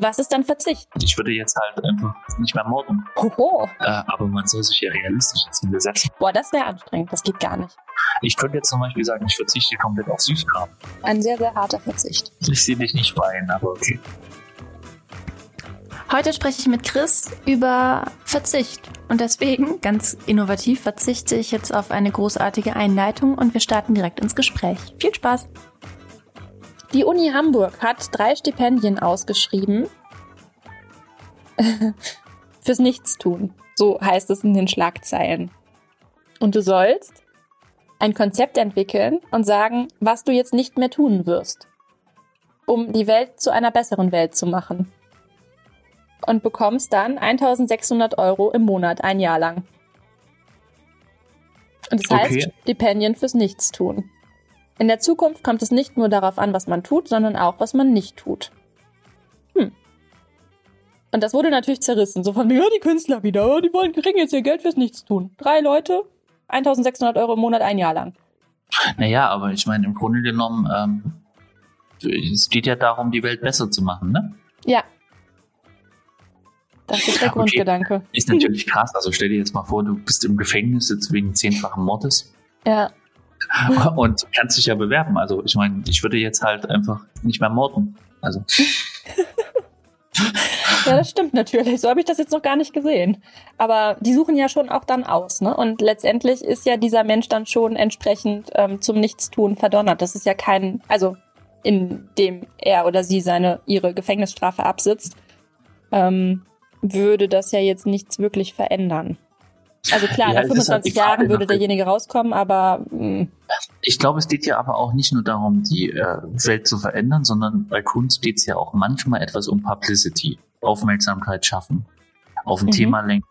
Was ist dann Verzicht? Ich würde jetzt halt einfach nicht mehr morden. Hoho. Äh, aber man soll sich ja realistische Ziele setzen. Boah, das wäre anstrengend. Das geht gar nicht. Ich könnte jetzt zum Beispiel sagen, ich verzichte komplett auf Süßkram. Ein sehr, sehr harter Verzicht. Ich sehe dich nicht weinen, aber okay. Heute spreche ich mit Chris über Verzicht. Und deswegen, ganz innovativ, verzichte ich jetzt auf eine großartige Einleitung und wir starten direkt ins Gespräch. Viel Spaß! Die Uni Hamburg hat drei Stipendien ausgeschrieben fürs Nichtstun. So heißt es in den Schlagzeilen. Und du sollst ein Konzept entwickeln und sagen, was du jetzt nicht mehr tun wirst, um die Welt zu einer besseren Welt zu machen und bekommst dann 1600 Euro im Monat ein Jahr lang. Und das heißt Okay. Stipendien fürs Nichtstun. In der Zukunft kommt es nicht nur darauf an, was man tut, sondern auch, was man nicht tut. Hm. Und das wurde natürlich zerrissen. So von, ja, die Künstler wieder, die wollen kriegen jetzt ihr Geld fürs Nichtstun. Drei Leute, 1600 Euro im Monat ein Jahr lang. Naja, aber ich meine, im Grunde genommen, ähm, es geht ja darum, die Welt besser zu machen, ne? Ja. Das ist der Okay. Grundgedanke. Ist natürlich krass. Also stell dir jetzt mal vor, du bist im Gefängnis jetzt wegen zehnfachen Mordes Ja. und kannst dich ja bewerben. Also ich meine, ich würde jetzt halt einfach nicht mehr morden. Also Ja, das stimmt natürlich. So habe ich das jetzt noch gar nicht gesehen. Aber die suchen ja schon auch dann aus, ne? Und letztendlich ist ja dieser Mensch dann schon entsprechend ähm, zum Nichtstun verdonnert. Das ist ja kein, also in dem er oder sie seine ihre Gefängnisstrafe absitzt, ähm, würde das ja jetzt nichts wirklich verändern. Also klar, Ja, nach es ist halt 25 die Frage Jahren würde derjenige rauskommen, aber mh, ich glaube, es geht ja aber auch nicht nur darum, die äh, Welt zu verändern, sondern bei Kunst geht es ja auch manchmal etwas um Publicity, Aufmerksamkeit schaffen, auf ein Mhm. Thema lenken.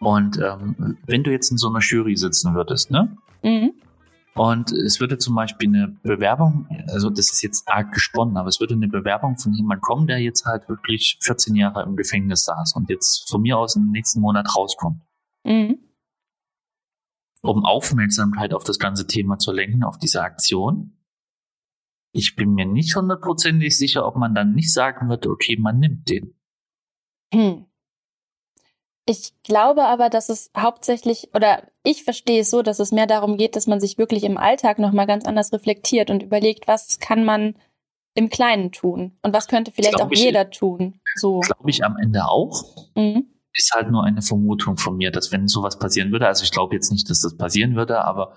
Und ähm, wenn du jetzt in so einer Jury sitzen würdest, ne? mh, Und es würde zum Beispiel eine Bewerbung, also das ist jetzt arg gesponnen, aber es würde eine Bewerbung von jemandem kommen, der jetzt halt wirklich 14 Jahre im Gefängnis saß und jetzt von mir aus im nächsten Monat rauskommt, mh. um Aufmerksamkeit auf das ganze Thema zu lenken, auf diese Aktion. Ich bin mir nicht hundertprozentig sicher, ob man dann nicht sagen würde, okay, man nimmt den. Hm. Ich glaube aber, dass es hauptsächlich, oder ich verstehe es so, dass es mehr darum geht, dass man sich wirklich im Alltag nochmal ganz anders reflektiert und überlegt, was kann man im Kleinen tun und was könnte vielleicht auch ich- jeder tun. So. Glaube ich am Ende auch. Mhm. Ist halt nur eine Vermutung von mir, dass wenn sowas passieren würde, also ich glaube jetzt nicht, dass das passieren würde, aber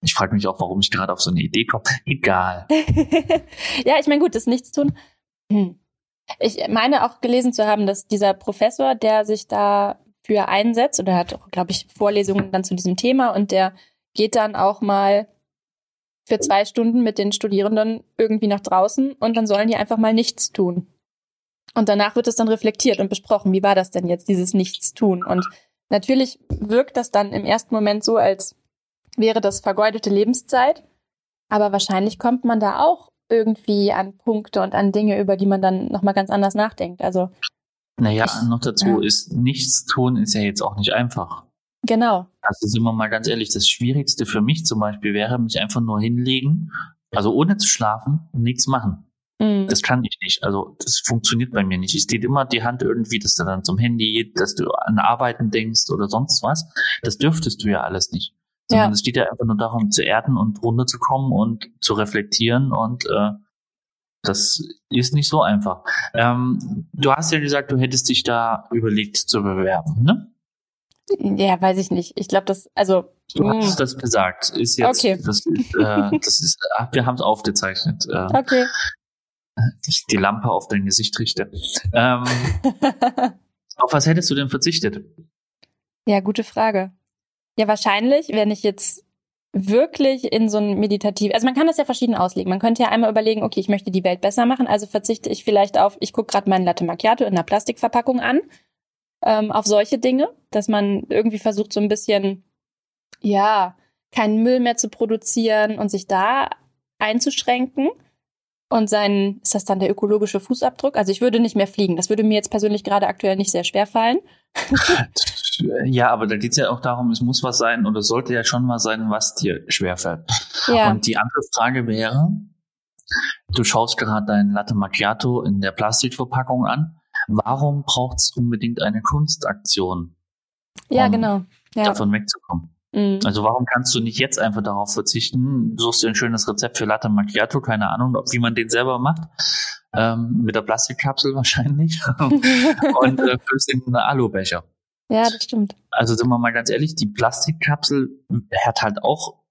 ich frage mich auch, warum ich gerade auf so eine Idee komme. Egal. ja, ich meine, gut, das Nichtstun. Hm. Ich meine auch gelesen zu haben, dass dieser Professor, der sich dafür einsetzt, oder hat auch, glaube ich, Vorlesungen dann zu diesem Thema und der geht dann auch mal für zwei Stunden mit den Studierenden irgendwie nach draußen und dann sollen die einfach mal nichts tun. Und danach wird es dann reflektiert und besprochen, wie war das denn jetzt, dieses Nichtstun? Und natürlich wirkt das dann im ersten Moment so, als wäre das vergeudete Lebenszeit. Aber wahrscheinlich kommt man da auch irgendwie an Punkte und an Dinge, über die man dann nochmal ganz anders nachdenkt. Also, Naja, Ich- noch dazu ja. ist, nichts tun ist ja jetzt auch nicht einfach. genau. Also sind wir mal ganz ehrlich, das Schwierigste für mich zum Beispiel wäre, mich einfach nur hinlegen, also ohne zu schlafen und nichts machen. Mhm. Das kann ich nicht. Also das funktioniert bei mir nicht. Es geht immer die Hand irgendwie, dass du dann zum Handy geht, dass du an Arbeiten denkst oder sonst was. Das dürftest du ja alles nicht. Sondern Ja. es geht ja einfach nur darum, zu erden und runterzukommen und zu reflektieren und äh, das ist nicht so einfach. Ähm, du hast ja gesagt, du hättest dich da überlegt zu bewerben, ne? Ja, weiß ich nicht. Ich glaube, das, also, Du mh, hast das gesagt. Ist jetzt, Okay. das, ist, äh, das ist, wir haben es aufgezeichnet. Äh, okay. Ich die Lampe auf dein Gesicht richte. Ähm, auf was hättest du denn verzichtet? ja, gute Frage. Ja, wahrscheinlich, wenn ich jetzt wirklich in so ein meditativ, also man kann das ja verschieden auslegen. Man könnte ja einmal überlegen, okay, ich möchte die Welt besser machen, also verzichte ich vielleicht auf, ich gucke gerade meinen Latte Macchiato in einer Plastikverpackung an, ähm, auf solche Dinge, dass man irgendwie versucht, so ein bisschen, ja, keinen Müll mehr zu produzieren und sich da einzuschränken. Und sein, ist das dann der ökologische Fußabdruck? Also ich würde nicht mehr fliegen. Das würde mir jetzt persönlich gerade aktuell nicht sehr schwer fallen. Ja, aber da geht es ja auch darum, es muss was sein oder sollte ja schon was sein, was dir schwerfällt. Ja. Und die andere Frage wäre, du schaust gerade dein Latte Macchiato in der Plastikverpackung an. Warum braucht es unbedingt eine Kunstaktion? Ja, um genau. Ja. Davon wegzukommen. Mhm. Also warum kannst du nicht jetzt einfach darauf verzichten? Suchst dir ein schönes Rezept für Latte Macchiato, keine Ahnung, ob, wie man den selber macht. Ähm, mit der Plastikkapsel wahrscheinlich. und äh, füllst in einen Alubecher. ja, das stimmt. Also sind wir mal ganz ehrlich, die Plastikkapsel hat halt auch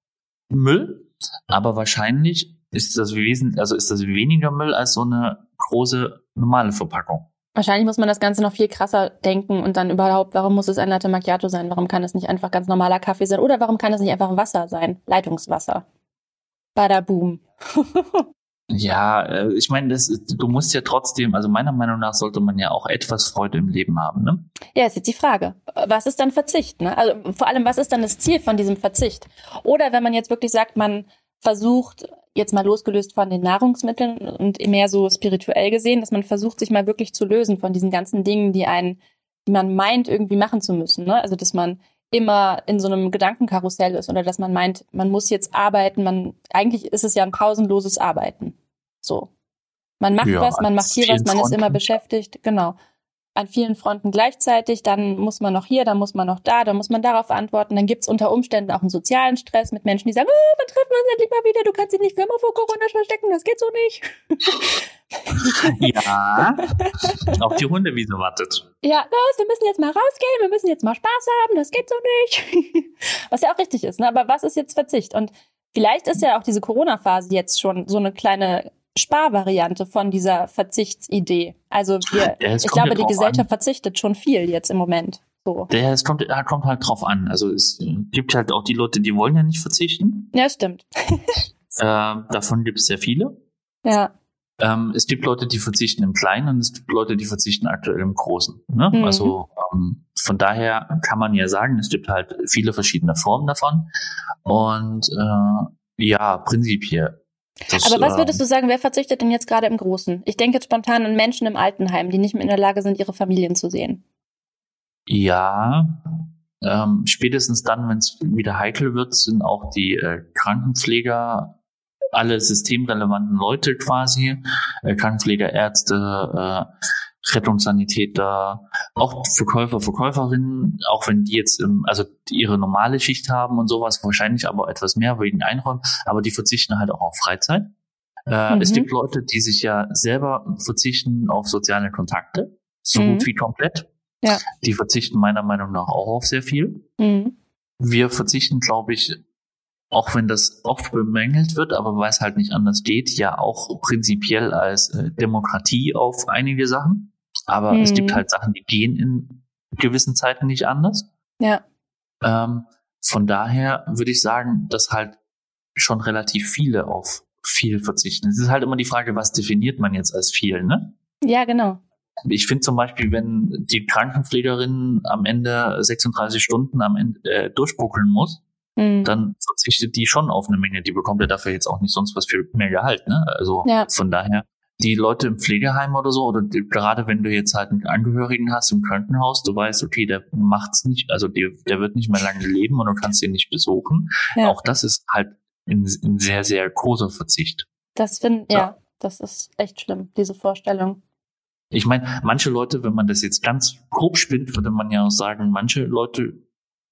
Müll, aber wahrscheinlich ist das wesentlich, also ist das weniger Müll als so eine große normale Verpackung. Wahrscheinlich muss man das Ganze noch viel krasser denken und dann überhaupt, warum muss es ein Latte Macchiato sein? Warum kann es nicht einfach ganz normaler Kaffee sein? Oder warum kann es nicht einfach Wasser sein? Leitungswasser. Bada boom. Ja, äh, ich meine, das, du musst ja trotzdem, also meiner Meinung nach sollte man ja auch etwas Freude im Leben haben, ne? Ja, ist jetzt die Frage. Was ist dann Verzicht? Ne? Also vor allem, was ist dann das Ziel von diesem Verzicht? Oder wenn man jetzt wirklich sagt, man versucht, jetzt mal losgelöst von den Nahrungsmitteln und mehr so spirituell gesehen, dass man versucht, sich mal wirklich zu lösen von diesen ganzen Dingen, die einen, die man meint, irgendwie machen zu müssen. Ne? Also dass man immer in so einem Gedankenkarussell ist oder dass man meint, man muss jetzt arbeiten, man eigentlich ist es ja ein pausenloses Arbeiten. So. Man macht Ja, was, man an macht hier was, man ist immer beschäftigt, genau an vielen Fronten gleichzeitig, dann muss man noch hier, dann muss man noch da, dann muss man darauf antworten. Dann gibt's unter Umständen auch einen sozialen Stress mit Menschen, die sagen, oh, wir treffen uns endlich mal wieder, du kannst dich nicht für immer vor Corona verstecken, das geht so nicht. Ja. Auch die Hundewiese wartet. Ja, los, wir müssen jetzt mal rausgehen, wir müssen jetzt mal Spaß haben, das geht so nicht. Was ja auch richtig ist, ne? aber was ist jetzt Verzicht? Und vielleicht ist ja auch diese Corona-Phase jetzt schon so eine kleine Sparvariante von dieser Verzichtsidee. Also wir, Ja, ich glaube, die Gesellschaft an. verzichtet schon viel jetzt im Moment. So. Der, es kommt, er kommt halt drauf an. Also es gibt halt auch die Leute, die wollen ja nicht verzichten. Ja, stimmt. Äh, davon gibt es sehr viele. Ja. Ähm, es gibt Leute, die verzichten im Kleinen und es gibt Leute, die verzichten aktuell im Großen. Ne? Mhm. Also ähm, von daher kann man ja sagen, es gibt halt viele verschiedene Formen davon. Und äh, ja, prinzipiell. Das, Aber was würdest ähm, du sagen, wer verzichtet denn jetzt gerade im Großen? Ich denke jetzt spontan an Menschen im Altenheim, die nicht mehr in der Lage sind, ihre Familien zu sehen. Ja, ähm, spätestens dann, wenn es wieder heikel wird, sind auch die äh, Krankenpfleger, alle systemrelevanten Leute quasi, äh, Krankenpfleger, Ärzte, äh, Rettungssanitäter, auch Verkäufer, Verkäuferinnen, auch wenn die jetzt ähm, also ihre normale Schicht haben und sowas, wahrscheinlich aber etwas mehr wegen Einräumen, aber die verzichten halt auch auf Freizeit. Äh, Mhm. Es gibt Leute, die sich ja selber verzichten auf soziale Kontakte, so Mhm. gut wie komplett. Ja. Die verzichten meiner Meinung nach auch auf sehr viel. Mhm. Wir verzichten, glaube ich, auch wenn das oft bemängelt wird, aber weil es halt nicht anders geht, ja auch prinzipiell als äh, Demokratie auf einige Sachen. Aber Mhm. es gibt halt Sachen, die gehen in gewissen Zeiten nicht anders. Ja. Ähm, von daher würde ich sagen, dass halt schon relativ viele auf viel verzichten. Es ist halt immer die Frage, was definiert man jetzt als viel, ne? Ja, genau. Ich finde zum Beispiel, wenn die Krankenpflegerin am Ende 36 Stunden am Ende äh, durchbuckeln muss, Mhm. dann verzichtet die schon auf eine Menge. Die bekommt ja dafür jetzt auch nicht sonst was für mehr Gehalt. Ne? Also Ja. von daher, die Leute im Pflegeheim oder so, oder die, gerade wenn du jetzt halt einen Angehörigen hast im Krankenhaus, du weißt, okay, der macht's nicht, also der, der wird nicht mehr lange leben und du kannst ihn nicht besuchen. Ja. Auch das ist halt ein, ein sehr, sehr großer Verzicht. Das finde, ja. Ja. das ist echt schlimm, diese Vorstellung. Ich meine, manche Leute, wenn man das jetzt ganz grob spinnt, würde man ja auch sagen, manche Leute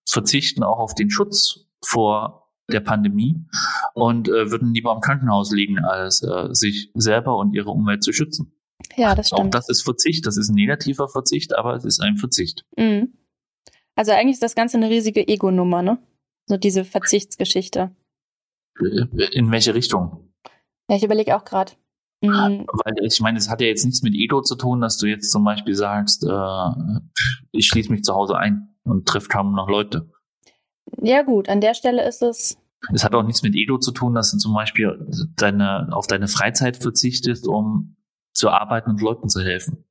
verzichten auch auf den Schutz vor der Pandemie und äh, würden lieber im Krankenhaus liegen, als äh, sich selber und ihre Umwelt zu schützen. Ja, das Auch stimmt. das ist Verzicht, das ist ein negativer Verzicht, aber es ist ein Verzicht. Mhm. Also eigentlich ist das Ganze eine riesige Ego-Nummer, ne? So diese Verzichtsgeschichte. Äh, In welche Richtung? Ja, ich überlege auch gerade. Mhm. Weil ich meine, es hat ja jetzt nichts mit Ego zu tun, dass du jetzt zum Beispiel sagst, äh, ich schließe mich zu Hause ein und treffe kaum noch Leute. Ja, gut, an der Stelle ist es. Es hat auch nichts mit Ego zu tun, dass du zum Beispiel deine, auf deine Freizeit verzichtest, um zu arbeiten und Leuten zu helfen.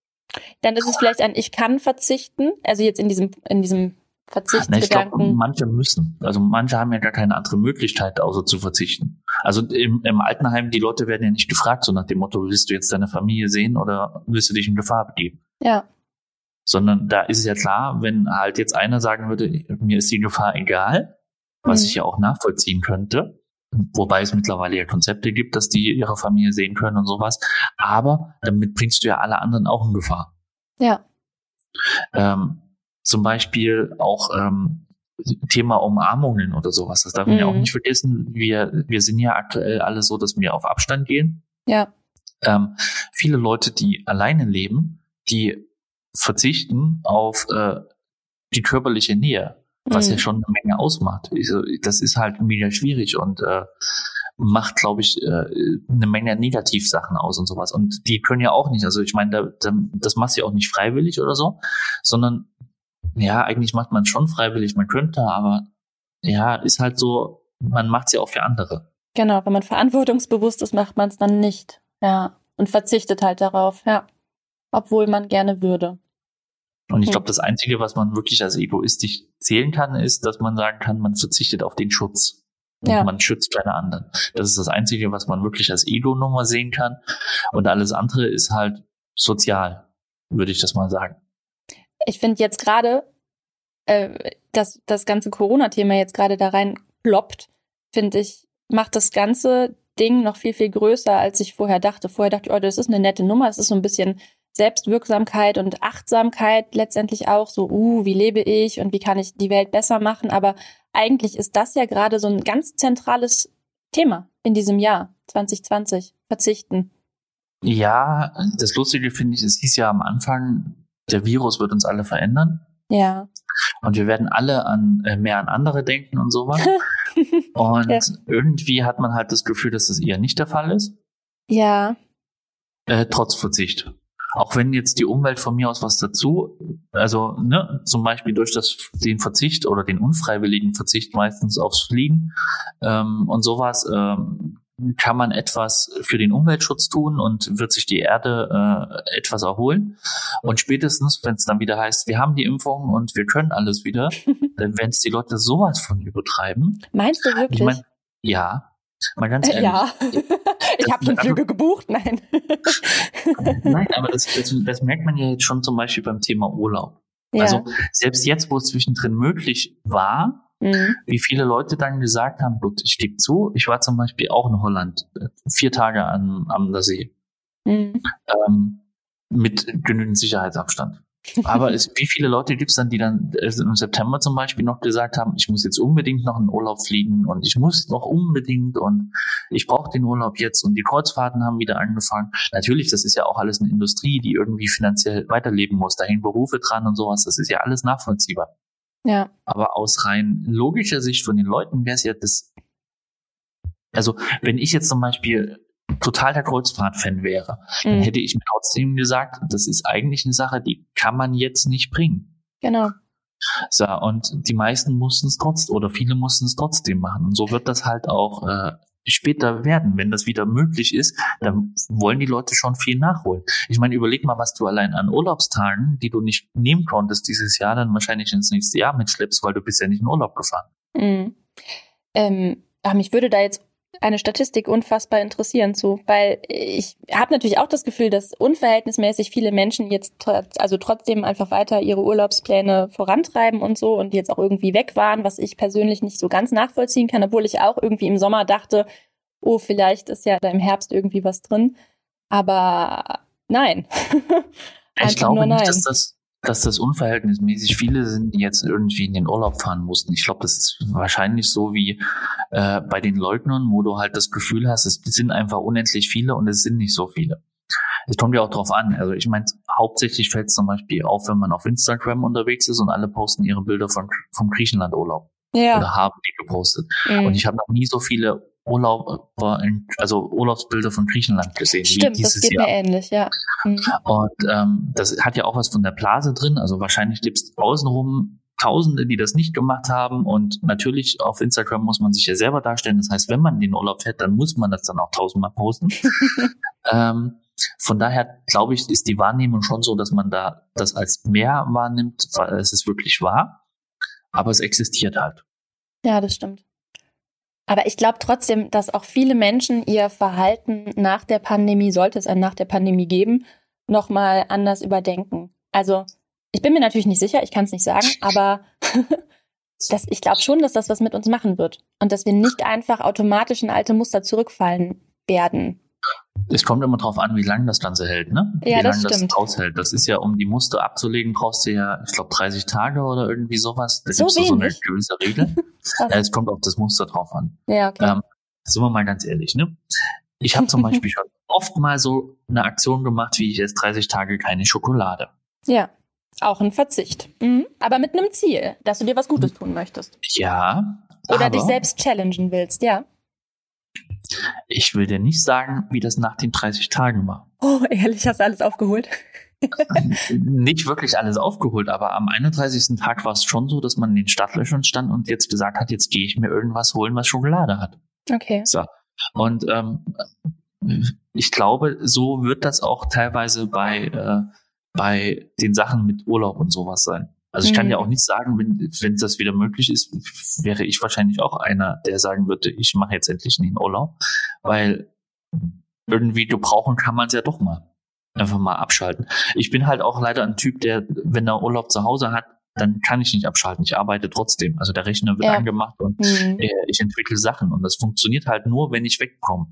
Dann ist es vielleicht ein Ich kann verzichten. Also jetzt in diesem, in diesem Na, ich glaube, Verzichtsgedanken. manche müssen. Also manche haben ja gar keine andere Möglichkeit, außer zu verzichten. Also im, im Altenheim, die Leute werden ja nicht gefragt, so nach dem Motto, willst du jetzt deine Familie sehen oder willst du dich in Gefahr begeben? ja, Sondern da ist es ja klar, wenn halt jetzt einer sagen würde, mir ist die Gefahr egal, was Mhm. ich ja auch nachvollziehen könnte, Wobei es mittlerweile ja Konzepte gibt, dass die ihre Familie sehen können und sowas. Aber damit bringst du ja alle anderen auch in Gefahr. Ja. Ähm, zum Beispiel auch ähm, Thema Umarmungen oder sowas. Das darf man ja auch Mhm. nicht vergessen. Wir, wir sind ja aktuell alle so, dass wir auf Abstand gehen. Ja. Ähm, viele Leute, die alleine leben, die verzichten auf äh, die körperliche Nähe, was Mhm. ja schon eine Menge ausmacht. Also, das ist halt mega schwierig und äh, macht, glaube ich, äh, eine Menge Negativsachen aus und sowas. Und die können ja auch nicht, also ich meine, da, da, das machst du ja auch nicht freiwillig oder so, sondern ja, eigentlich macht man es schon freiwillig, man könnte, aber ja, ist halt so, man macht es ja auch für andere. Genau, wenn man verantwortungsbewusst ist, macht man es dann nicht. Ja. Und verzichtet halt darauf, ja. Obwohl man gerne würde. Und ich glaube, das Einzige, was man wirklich als egoistisch zählen kann, ist, dass man sagen kann, man verzichtet auf den Schutz. Und Ja. man schützt keine anderen. Das ist das Einzige, was man wirklich als Ego-Nummer sehen kann. Und alles andere ist halt sozial, würde ich das mal sagen. Ich finde jetzt gerade, äh, dass das ganze Corona-Thema jetzt gerade da rein ploppt, finde ich, macht das ganze Ding noch viel, viel größer, als ich vorher dachte. Vorher dachte ich, oh, das ist eine nette Nummer, es ist so ein bisschen Selbstwirksamkeit und Achtsamkeit letztendlich auch, so, uh, wie lebe ich und wie kann ich die Welt besser machen. Aber eigentlich ist das ja gerade so ein ganz zentrales Thema in diesem Jahr 2020. Verzichten. Ja, das Lustige finde ich, es hieß ja am Anfang, der Virus wird uns alle verändern. Ja. Und wir werden alle an äh, mehr an andere denken und sowas. Und Ja. irgendwie hat man halt das Gefühl, dass das eher nicht der Fall ist. ja. äh, trotz Verzicht. Auch wenn jetzt die Umwelt von mir aus was dazu, also ne, zum Beispiel durch das, den Verzicht oder den unfreiwilligen Verzicht meistens aufs Fliegen ähm, und sowas, ähm, kann man etwas für den Umweltschutz tun und wird sich die Erde äh, etwas erholen. Und spätestens, wenn es dann wieder heißt, wir haben die Impfung und wir können alles wieder, dann werden es die Leute sowas von übertreiben. Meinst du wirklich? Ich mein, ja, mal ganz ehrlich. ja. ich habe schon Flüge gebucht, nein. Nein, aber das, das, das merkt man ja jetzt schon zum Beispiel beim Thema Urlaub. ja. Also selbst jetzt, wo es zwischendrin möglich war, Mhm. wie viele Leute dann gesagt haben, gut, ich gebe zu, ich war zum Beispiel auch in Holland, äh, vier Tage am, am der See, Mhm. ähm, mit genügend Sicherheitsabstand. Aber es, wie viele Leute gibt es dann, die dann äh, im September zum Beispiel noch gesagt haben, ich muss jetzt unbedingt noch in Urlaub fliegen und ich muss noch unbedingt und ich brauche den Urlaub jetzt und die Kreuzfahrten haben wieder angefangen. Natürlich, das ist ja auch alles eine Industrie, die irgendwie finanziell weiterleben muss. Da hängen Berufe dran und sowas. Das ist ja alles nachvollziehbar. Ja. Aber aus rein logischer Sicht von den Leuten wäre es ja das. Also, wenn ich jetzt zum Beispiel total der Kreuzfahrt-Fan wäre, dann Mhm. hätte ich mir trotzdem gesagt, das ist eigentlich eine Sache, die kann man jetzt nicht bringen. Genau. So, und die meisten mussten es trotzdem, oder viele mussten es trotzdem machen. Und so wird das halt auch äh, später werden. Wenn das wieder möglich ist, dann wollen die Leute schon viel nachholen. Ich meine, überleg mal, was du allein an Urlaubstagen, die du nicht nehmen konntest dieses Jahr, dann wahrscheinlich ins nächste Jahr mitschleppst, weil du bist ja nicht in Urlaub gefahren. Mhm. Ähm, ach, mich würde da jetzt eine Statistik unfassbar interessieren zu, weil ich habe natürlich auch das Gefühl, dass unverhältnismäßig viele Menschen jetzt trotz, also trotzdem einfach weiter ihre Urlaubspläne vorantreiben und so und jetzt auch irgendwie weg waren, was ich persönlich nicht so ganz nachvollziehen kann, obwohl ich auch irgendwie im Sommer dachte, oh, vielleicht ist ja da im Herbst irgendwie was drin. Aber nein. Ich glaube nur nicht, nein. dass das, dass das unverhältnismäßig viele sind, die jetzt irgendwie in den Urlaub fahren mussten. Ich glaube, das ist wahrscheinlich so wie äh, bei den Leugnern, wo du halt das Gefühl hast, es sind einfach unendlich viele und es sind nicht so viele. Es kommt ja auch drauf an. Also ich meine, hauptsächlich fällt es zum Beispiel auf, wenn man auf Instagram unterwegs ist und alle posten ihre Bilder von, vom Griechenland-Urlaub Ja. oder haben die gepostet. Mhm. Und ich habe noch nie so viele Urlaub, also Urlaubsbilder von Griechenland gesehen Stimmt, wie das dieses geht Jahr. mir ähnlich, ja. Mhm. Und ähm, das hat ja auch was von der Blase drin. Also wahrscheinlich gibt es außenrum Tausende, die das nicht gemacht haben. Und natürlich auf Instagram muss man sich ja selber darstellen. Das heißt, wenn man den Urlaub fährt, dann muss man das dann auch tausendmal posten. ähm, von daher glaube ich, ist die Wahrnehmung schon so, dass man da das als mehr wahrnimmt, weil es ist wirklich wahr. Aber es existiert halt. Ja, das stimmt. Aber ich glaube trotzdem, dass auch viele Menschen ihr Verhalten nach der Pandemie, sollte es ein nach der Pandemie geben, nochmal anders überdenken. Also ich bin mir natürlich nicht sicher, ich kann es nicht sagen, aber das, ich glaube schon, dass das was mit uns machen wird. Und dass wir nicht einfach automatisch in alte Muster zurückfallen werden. Es kommt immer drauf an, wie lange das Ganze hält, ne? Ja, wie das lange stimmt. das aushält. Das ist ja, um die Muster abzulegen, brauchst du ja, ich glaube, 30 Tage oder irgendwie sowas. Da So gibt's da so eine gewisse Regel. Ja, es kommt auf das Muster drauf an. Ja, okay. Ähm, sind wir mal ganz ehrlich, ne? Ich habe zum Beispiel schon oft mal so eine Aktion gemacht, wie ich jetzt 30 Tage keine Schokolade. Ja. Auch ein Verzicht. Mhm. Aber mit einem Ziel, dass du dir was Gutes tun möchtest. Ja. Oder dich selbst challengen willst, ja. Ich will dir nicht sagen, wie das nach den 30 Tagen war. Oh, ehrlich, hast du alles aufgeholt? nicht wirklich alles aufgeholt, aber am 31. Tag war es schon so, dass man in den Startlöchern stand und jetzt gesagt hat, jetzt gehe ich mir irgendwas holen, was Schokolade hat. Okay. So. Und ähm, ich glaube, so wird das auch teilweise bei, äh, bei den Sachen mit Urlaub und sowas sein. Also ich kann Mhm. ja auch nicht sagen, wenn, wenn das wieder möglich ist, wäre ich wahrscheinlich auch einer, der sagen würde, ich mache jetzt endlich den Urlaub, weil irgendwie gebrauchen kann man es ja doch mal. Einfach mal abschalten. Ich bin halt auch leider ein Typ, der, wenn er Urlaub zu Hause hat, dann kann ich nicht abschalten. Ich arbeite trotzdem. Also der Rechner wird Ja. angemacht und Hm. äh, ich entwickle Sachen und das funktioniert halt nur, wenn ich wegkomme.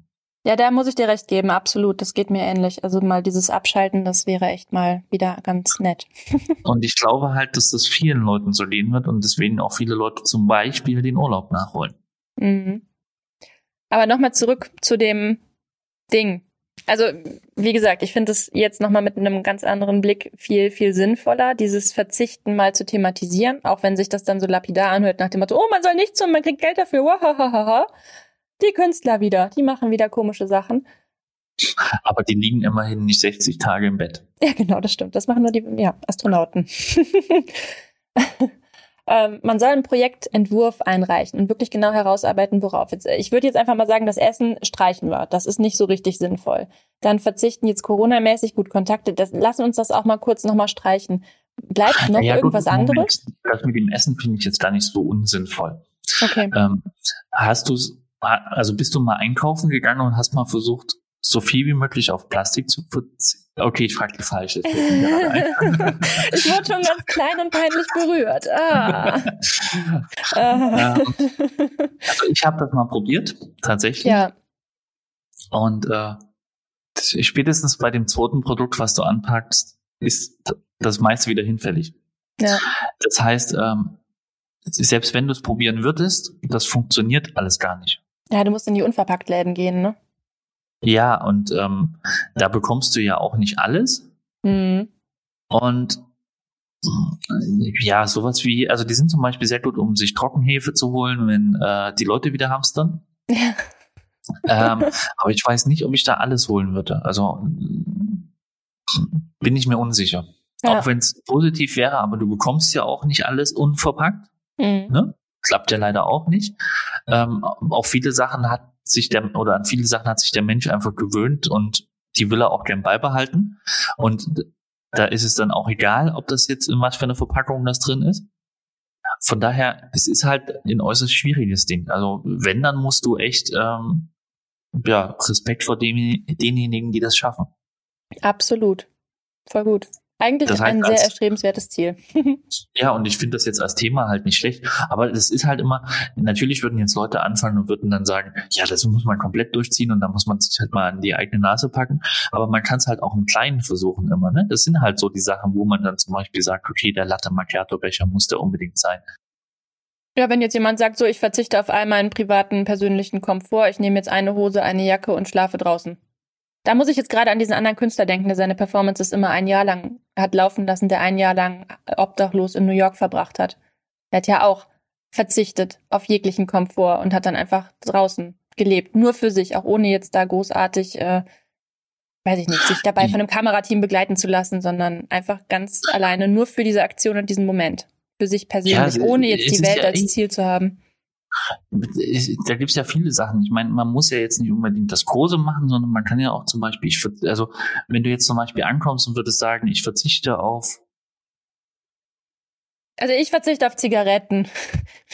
Ja, da muss ich dir recht geben, absolut. Das geht mir ähnlich. Also mal dieses Abschalten, das wäre echt mal wieder ganz nett. Und ich glaube halt, dass das vielen Leuten so gehen wird und deswegen auch viele Leute zum Beispiel den Urlaub nachholen. Mhm. Aber nochmal zurück zu dem Ding. Also, wie gesagt, ich finde es jetzt nochmal mit einem ganz anderen Blick viel, viel sinnvoller, dieses Verzichten mal zu thematisieren, auch wenn sich das dann so lapidar anhört nach dem Motto, oh, man soll nichts tun, man kriegt Geld dafür, wahahaha. Die Künstler wieder, die machen wieder komische Sachen. Aber die liegen immerhin nicht 60 Tage im Bett. Ja, genau, das stimmt. Das machen nur die ja, Astronauten. ähm, man soll einen Projektentwurf einreichen und wirklich genau herausarbeiten, worauf. Jetzt, ich würde jetzt einfach mal sagen, das Essen streichen wir. Das ist nicht so richtig sinnvoll. Dann verzichten jetzt Corona-mäßig gut Kontakte. Das, lassen uns das auch mal kurz nochmal streichen. Bleibt noch Ja, gut, irgendwas Moment, anderes? Das mit dem Essen finde ich jetzt gar nicht so unsinnvoll. Okay. Ähm, hast du, also bist du mal einkaufen gegangen und hast mal versucht, so viel wie möglich auf Plastik zu verzichten? Okay, ich frage die falsche. ich wurde schon ganz klein und peinlich berührt. Ah. Ah. also ich habe das mal probiert, tatsächlich. ja, Und äh, spätestens bei dem zweiten Produkt, was du anpackst, ist das meiste wieder hinfällig. ja. Das heißt, ähm, selbst wenn du es probieren würdest, das funktioniert alles gar nicht. Ja, du musst in die Unverpacktläden gehen, ne? Ja, und ähm, da bekommst du ja auch nicht alles. Hm. Und ja, sowas wie, also die sind zum Beispiel sehr gut, um sich Trockenhefe zu holen, wenn äh, die Leute wieder hamstern. Ja. ähm, aber ich weiß nicht, ob ich da alles holen würde. Also bin ich mir unsicher. Ja. Auch wenn es positiv wäre, aber du bekommst ja auch nicht alles unverpackt. Hm. Ne? Klappt ja leider auch nicht. Ähm, auf viele Sachen hat sich der, oder an viele Sachen hat sich der Mensch einfach gewöhnt und die will er auch gern beibehalten. Und da ist es dann auch egal, ob das jetzt in was für eine Verpackung das drin ist. Von daher, es ist halt ein äußerst schwieriges Ding. Also wenn, dann musst du echt ähm, ja, Respekt vor dem, denjenigen, die das schaffen. Absolut. Voll gut. Eigentlich Das heißt, ein sehr als- erstrebenswertes Ziel. Ja, und ich finde das jetzt als Thema halt nicht schlecht. Aber das ist halt immer, natürlich würden jetzt Leute anfangen und würden dann sagen, ja, das muss man komplett durchziehen und da muss man sich halt mal an die eigene Nase packen. Aber man kann es halt auch im Kleinen versuchen immer, ne? Das sind halt so die Sachen, wo man dann zum Beispiel sagt, okay, der Latte Macchiato Becher muss der unbedingt sein. Ja, wenn jetzt jemand sagt, so, ich verzichte auf all meinen privaten, persönlichen Komfort, ich nehme jetzt eine Hose, eine Jacke und schlafe draußen. Da muss ich jetzt gerade an diesen anderen Künstler denken, der seine Performances immer ein Jahr lang hat laufen lassen, der ein Jahr lang obdachlos in New York verbracht hat. Der hat ja auch verzichtet auf jeglichen Komfort und hat dann einfach draußen gelebt, nur für sich, auch ohne jetzt da großartig, äh, weiß ich nicht, sich dabei von einem Kamerateam begleiten zu lassen, sondern einfach ganz alleine nur für diese Aktion und diesen Moment. Für sich persönlich, Ja, ohne jetzt die Welt ja als Ziel zu haben. Da gibt's ja viele Sachen. Ich meine, man muss ja jetzt nicht unbedingt das Große machen, sondern man kann ja auch zum Beispiel, ich, also wenn du jetzt zum Beispiel ankommst und würdest sagen, ich verzichte auf Also ich verzichte auf Zigaretten.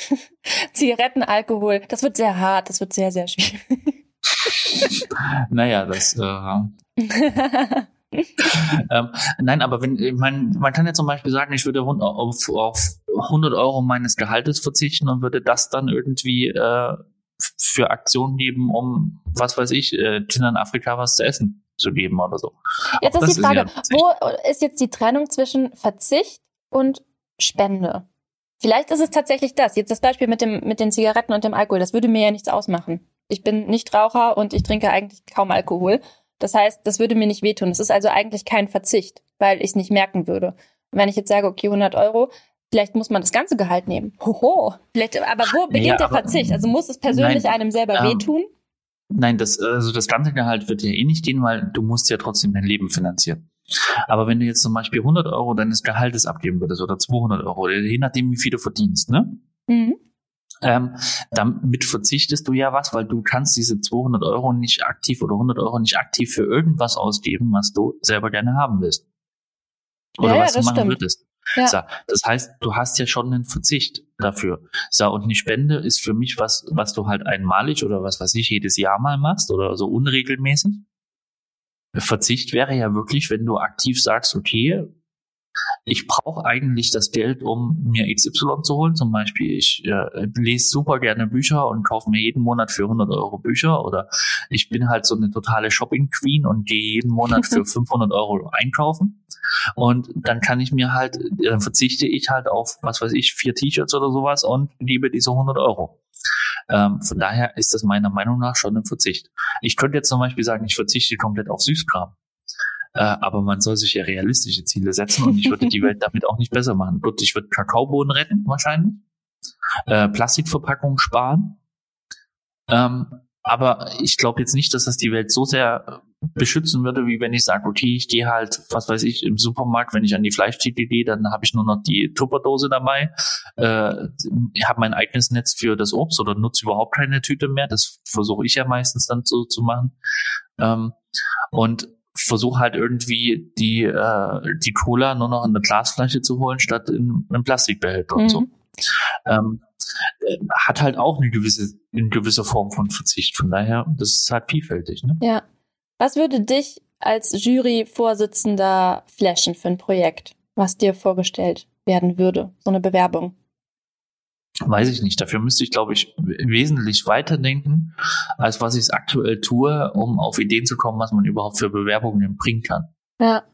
Zigaretten, Alkohol. Das wird sehr hart, das wird sehr, sehr schwierig. naja, das äh, ähm, nein, aber wenn man, man kann ja zum Beispiel sagen, ich würde auf, auf 100 Euro meines Gehaltes verzichten und würde das dann irgendwie äh, für Aktionen geben, um, was weiß ich, äh, Kindern in Afrika was zu essen zu geben oder so. Jetzt ist die Frage, ist ja wo ist jetzt die Trennung zwischen Verzicht und Spende? Vielleicht ist es tatsächlich das. Jetzt das Beispiel mit, dem, mit den Zigaretten und dem Alkohol, das würde mir ja nichts ausmachen. Ich bin nicht Raucher und ich trinke eigentlich kaum Alkohol. Das heißt, das würde mir nicht wehtun. Es ist also eigentlich kein Verzicht, weil ich es nicht merken würde. Und wenn ich jetzt sage, okay, 100 Euro, vielleicht muss man das ganze Gehalt nehmen. Hoho. Vielleicht, aber wo beginnt ja, der Verzicht? Also muss es persönlich nein, einem selber ähm, wehtun? Nein, das, also das ganze Gehalt wird dir eh nicht gehen, weil du musst ja trotzdem dein Leben finanzieren. Aber wenn du jetzt zum Beispiel 100 Euro deines Gehaltes abgeben würdest oder 200 Euro, je nachdem, wie viel du verdienst, ne? Mhm. Ähm, damit verzichtest du ja was, weil du kannst diese 200 Euro nicht aktiv oder 100 Euro nicht aktiv für irgendwas ausgeben, was du selber gerne haben willst. Oder ja, was ja, du machen stimmt. würdest. Ja. So, das heißt, du hast ja schon einen Verzicht dafür. So, und eine Spende ist für mich was, was du halt einmalig oder was weiß ich, jedes Jahr mal machst oder so unregelmäßig. Verzicht wäre ja wirklich, wenn du aktiv sagst, okay, ich brauche eigentlich das Geld, um mir XY zu holen. Zum Beispiel, ich äh, lese super gerne Bücher und kaufe mir jeden Monat für 100 Euro Bücher. Oder ich bin halt so eine totale Shopping Queen und gehe jeden Monat für 500 Euro einkaufen. Und dann kann ich mir halt, dann verzichte ich halt auf, was weiß ich, vier T-Shirts oder sowas und liebe diese 100 Euro. Ähm, von daher ist das meiner Meinung nach schon ein Verzicht. Ich könnte jetzt zum Beispiel sagen, ich verzichte komplett auf Süßkram. Äh, aber man soll sich ja realistische Ziele setzen und ich würde die Welt damit auch nicht besser machen. Gut, ich würde Kakaobohnen retten, wahrscheinlich. Äh, Plastikverpackungen sparen. Ähm, aber ich glaube jetzt nicht, dass das die Welt so sehr beschützen würde, wie wenn ich sage, okay, ich gehe halt, was weiß ich, im Supermarkt, wenn ich an die Fleischtheke gehe, dann habe ich nur noch die Tupperdose dabei, äh, habe mein eigenes Netz für das Obst oder nutze überhaupt keine Tüte mehr. Das versuche ich ja meistens dann so zu machen. Ähm, und versuche halt irgendwie die, äh, die Cola nur noch in eine Glasflasche zu holen, statt in einem Plastikbehälter mhm. und so. Mhm. Ähm, äh, hat halt auch eine gewisse, eine gewisse Form von Verzicht. Von daher, das ist halt vielfältig. Ne? Ja. Was würde dich als Juryvorsitzender flashen für ein Projekt, was dir vorgestellt werden würde? So eine Bewerbung? Weiß ich nicht. Dafür müsste ich, glaube ich, wesentlich weiterdenken, als was ich aktuell tue, um auf Ideen zu kommen, was man überhaupt für Bewerbungen bringen kann. Ja.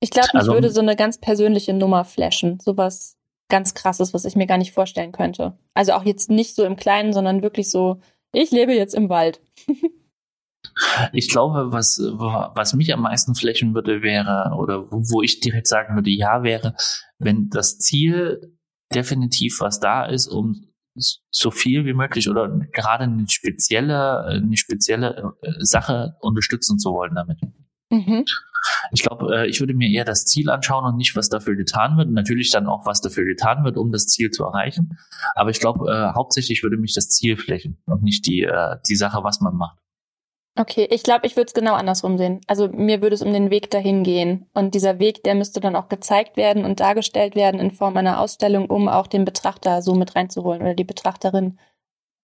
Ich glaube, mich also, würde so eine ganz persönliche Nummer flashen. Sowas ganz krasses, was ich mir gar nicht vorstellen könnte. Also auch jetzt nicht so im Kleinen, sondern wirklich so, ich lebe jetzt im Wald. ich glaube, was, was mich am meisten flächen würde, wäre, oder wo ich direkt sagen würde, ja, wäre, wenn das Ziel definitiv was da ist, um so viel wie möglich oder gerade eine spezielle, eine spezielle äh, Sache unterstützen zu wollen damit. Mhm. Ich glaube, äh, ich würde mir eher das Ziel anschauen und nicht, was dafür getan wird. Natürlich dann auch, was dafür getan wird, um das Ziel zu erreichen. Aber ich glaube, äh, hauptsächlich würde mich das Ziel flächen und nicht die, äh, die Sache, was man macht. Okay, ich glaube, ich würde es genau andersrum sehen. Also mir würde es um den Weg dahin gehen. Und dieser Weg, der müsste dann auch gezeigt werden und dargestellt werden in Form einer Ausstellung, um auch den Betrachter so mit reinzuholen oder die Betrachterin.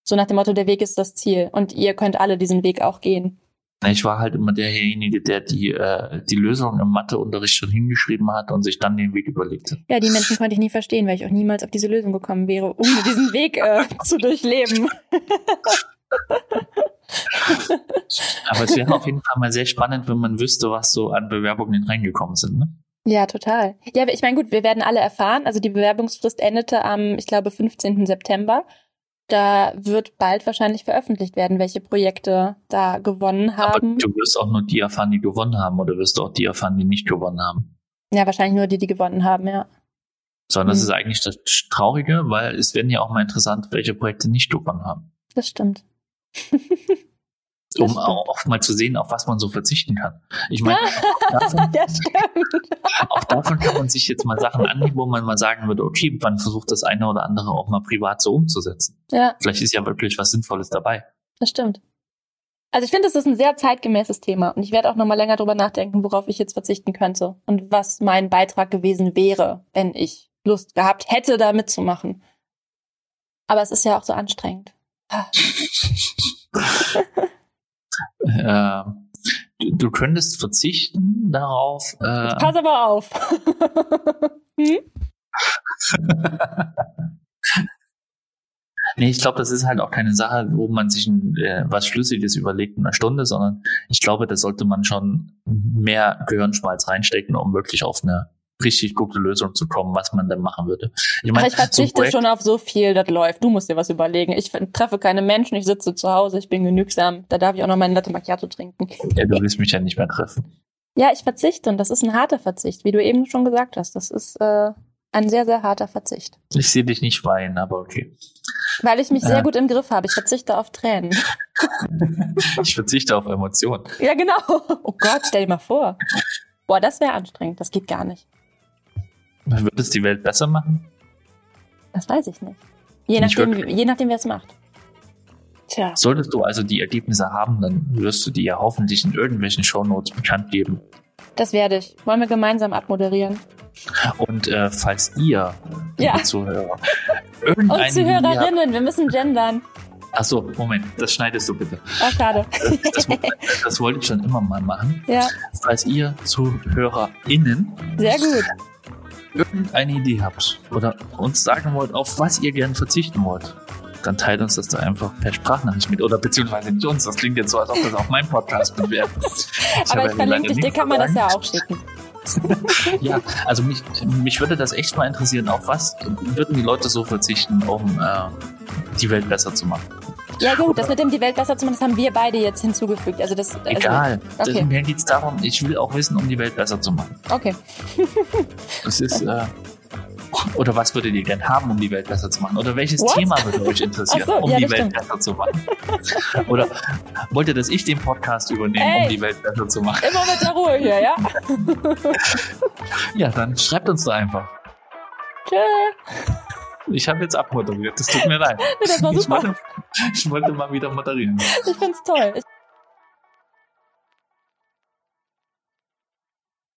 So nach dem Motto, der Weg ist das Ziel. Und ihr könnt alle diesen Weg auch gehen. Ich war halt immer derjenige, der die, äh, die Lösung im Matheunterricht schon hingeschrieben hat und sich dann den Weg überlegt hat. Ja, die Menschen konnte ich nie verstehen, weil ich auch niemals auf diese Lösung gekommen wäre, um diesen Weg äh, zu durchleben. Aber es wäre auf jeden Fall mal sehr spannend, wenn man wüsste, was so an Bewerbungen reingekommen sind. Ne? Ja, total. Ja, ich meine, gut, wir werden alle erfahren. Also die Bewerbungsfrist endete am, ich glaube, 15. September. Da wird bald wahrscheinlich veröffentlicht werden, welche Projekte da gewonnen haben. Aber du wirst auch nur die erfahren, die gewonnen haben, oder wirst du auch die erfahren, die nicht gewonnen haben? Ja, wahrscheinlich nur die, die gewonnen haben, ja. Sondern das hm. ist eigentlich das Traurige, weil es werden ja auch mal interessant, welche Projekte nicht gewonnen haben. Das stimmt. um auch mal zu sehen, auf was man so verzichten kann. Ich meine, davon, auch davon kann man sich jetzt mal Sachen annehmen, wo man mal sagen würde, okay, man versucht das eine oder andere auch mal privat so umzusetzen. Ja. Vielleicht ist ja wirklich was Sinnvolles dabei. Das stimmt. Also ich finde, das ist ein sehr zeitgemäßes Thema und ich werde auch noch mal länger drüber nachdenken, worauf ich jetzt verzichten könnte und was mein Beitrag gewesen wäre, wenn ich Lust gehabt hätte, da mitzumachen. Aber es ist ja auch so anstrengend. äh, du, du, könntest verzichten darauf. Äh, Pass aber auf. hm? nee, ich glaube, das ist halt auch keine Sache, wo man sich ein, äh, was Schlüssiges überlegt in einer Stunde, sondern ich glaube, da sollte man schon mehr Gehirnschmalz reinstecken, um wirklich auf eine richtig gute Lösung zu kommen, was man dann machen würde. Ich, mein, ich verzichte Projekt, schon auf so viel, das läuft. Du musst dir was überlegen. Ich treffe keine Menschen, ich sitze zu Hause, ich bin genügsam. Da darf ich auch noch meinen Latte Macchiato trinken. Ja, du willst mich ja nicht mehr treffen. Ja, ich verzichte und das ist ein harter Verzicht, wie du eben schon gesagt hast. Das ist äh, ein sehr, sehr harter Verzicht. Ich sehe dich nicht weinen, aber okay. Weil ich mich sehr gut im Griff habe. Ich verzichte auf Tränen. ich verzichte auf Emotionen. Ja, genau. Oh Gott, stell dir mal vor. Boah, das wäre anstrengend. Das geht gar nicht. Wird es die Welt besser machen? Das weiß ich nicht. Je nachdem, nicht je nachdem wer es macht. Tja. Solltest du also die Ergebnisse haben, dann wirst du die ja hoffentlich in irgendwelchen Shownotes bekannt geben. Das werde ich. Wollen wir gemeinsam abmoderieren? Und äh, falls ihr, ja. Zuhörer, Und Zuhörerinnen, wir müssen gendern. Achso, Moment, das schneidest du bitte. Ach, schade. Das, das, das, wollte ich schon immer mal machen. Ja. Falls ihr ZuhörerInnen Sehr gut irgendeine Idee habt oder uns sagen wollt, auf was ihr gern verzichten wollt, dann teilt uns das da einfach per Sprachnachricht mit oder beziehungsweise nicht uns. Das klingt jetzt so, als ob das auch mein Podcast wäre. Aber ich verlinke dich, dir kann man das ja auch schicken. ja, also mich, mich würde das echt mal interessieren, auf was würden die Leute so verzichten, um äh, die Welt besser zu machen? Ja gut, das mit dem die Welt besser zu machen, das haben wir beide jetzt hinzugefügt. Also das, also, Egal. Okay. Mir geht es darum, ich will auch wissen, um die Welt besser zu machen. Okay. das ist. Äh, oder was würdet ihr gern haben, um die Welt besser zu machen? Oder welches What? Thema würde euch interessieren, so, um ja, die Welt stimmt. besser zu machen? Oder wollt ihr, dass ich den Podcast übernehme, Ey, um die Welt besser zu machen? Immer mit der Ruhe hier, ja? ja, dann schreibt uns da einfach. Tschö. Ich habe jetzt abmoderiert, das tut mir leid. das war super. Ich wollte, mal wieder moderieren. Ich find's toll. Ich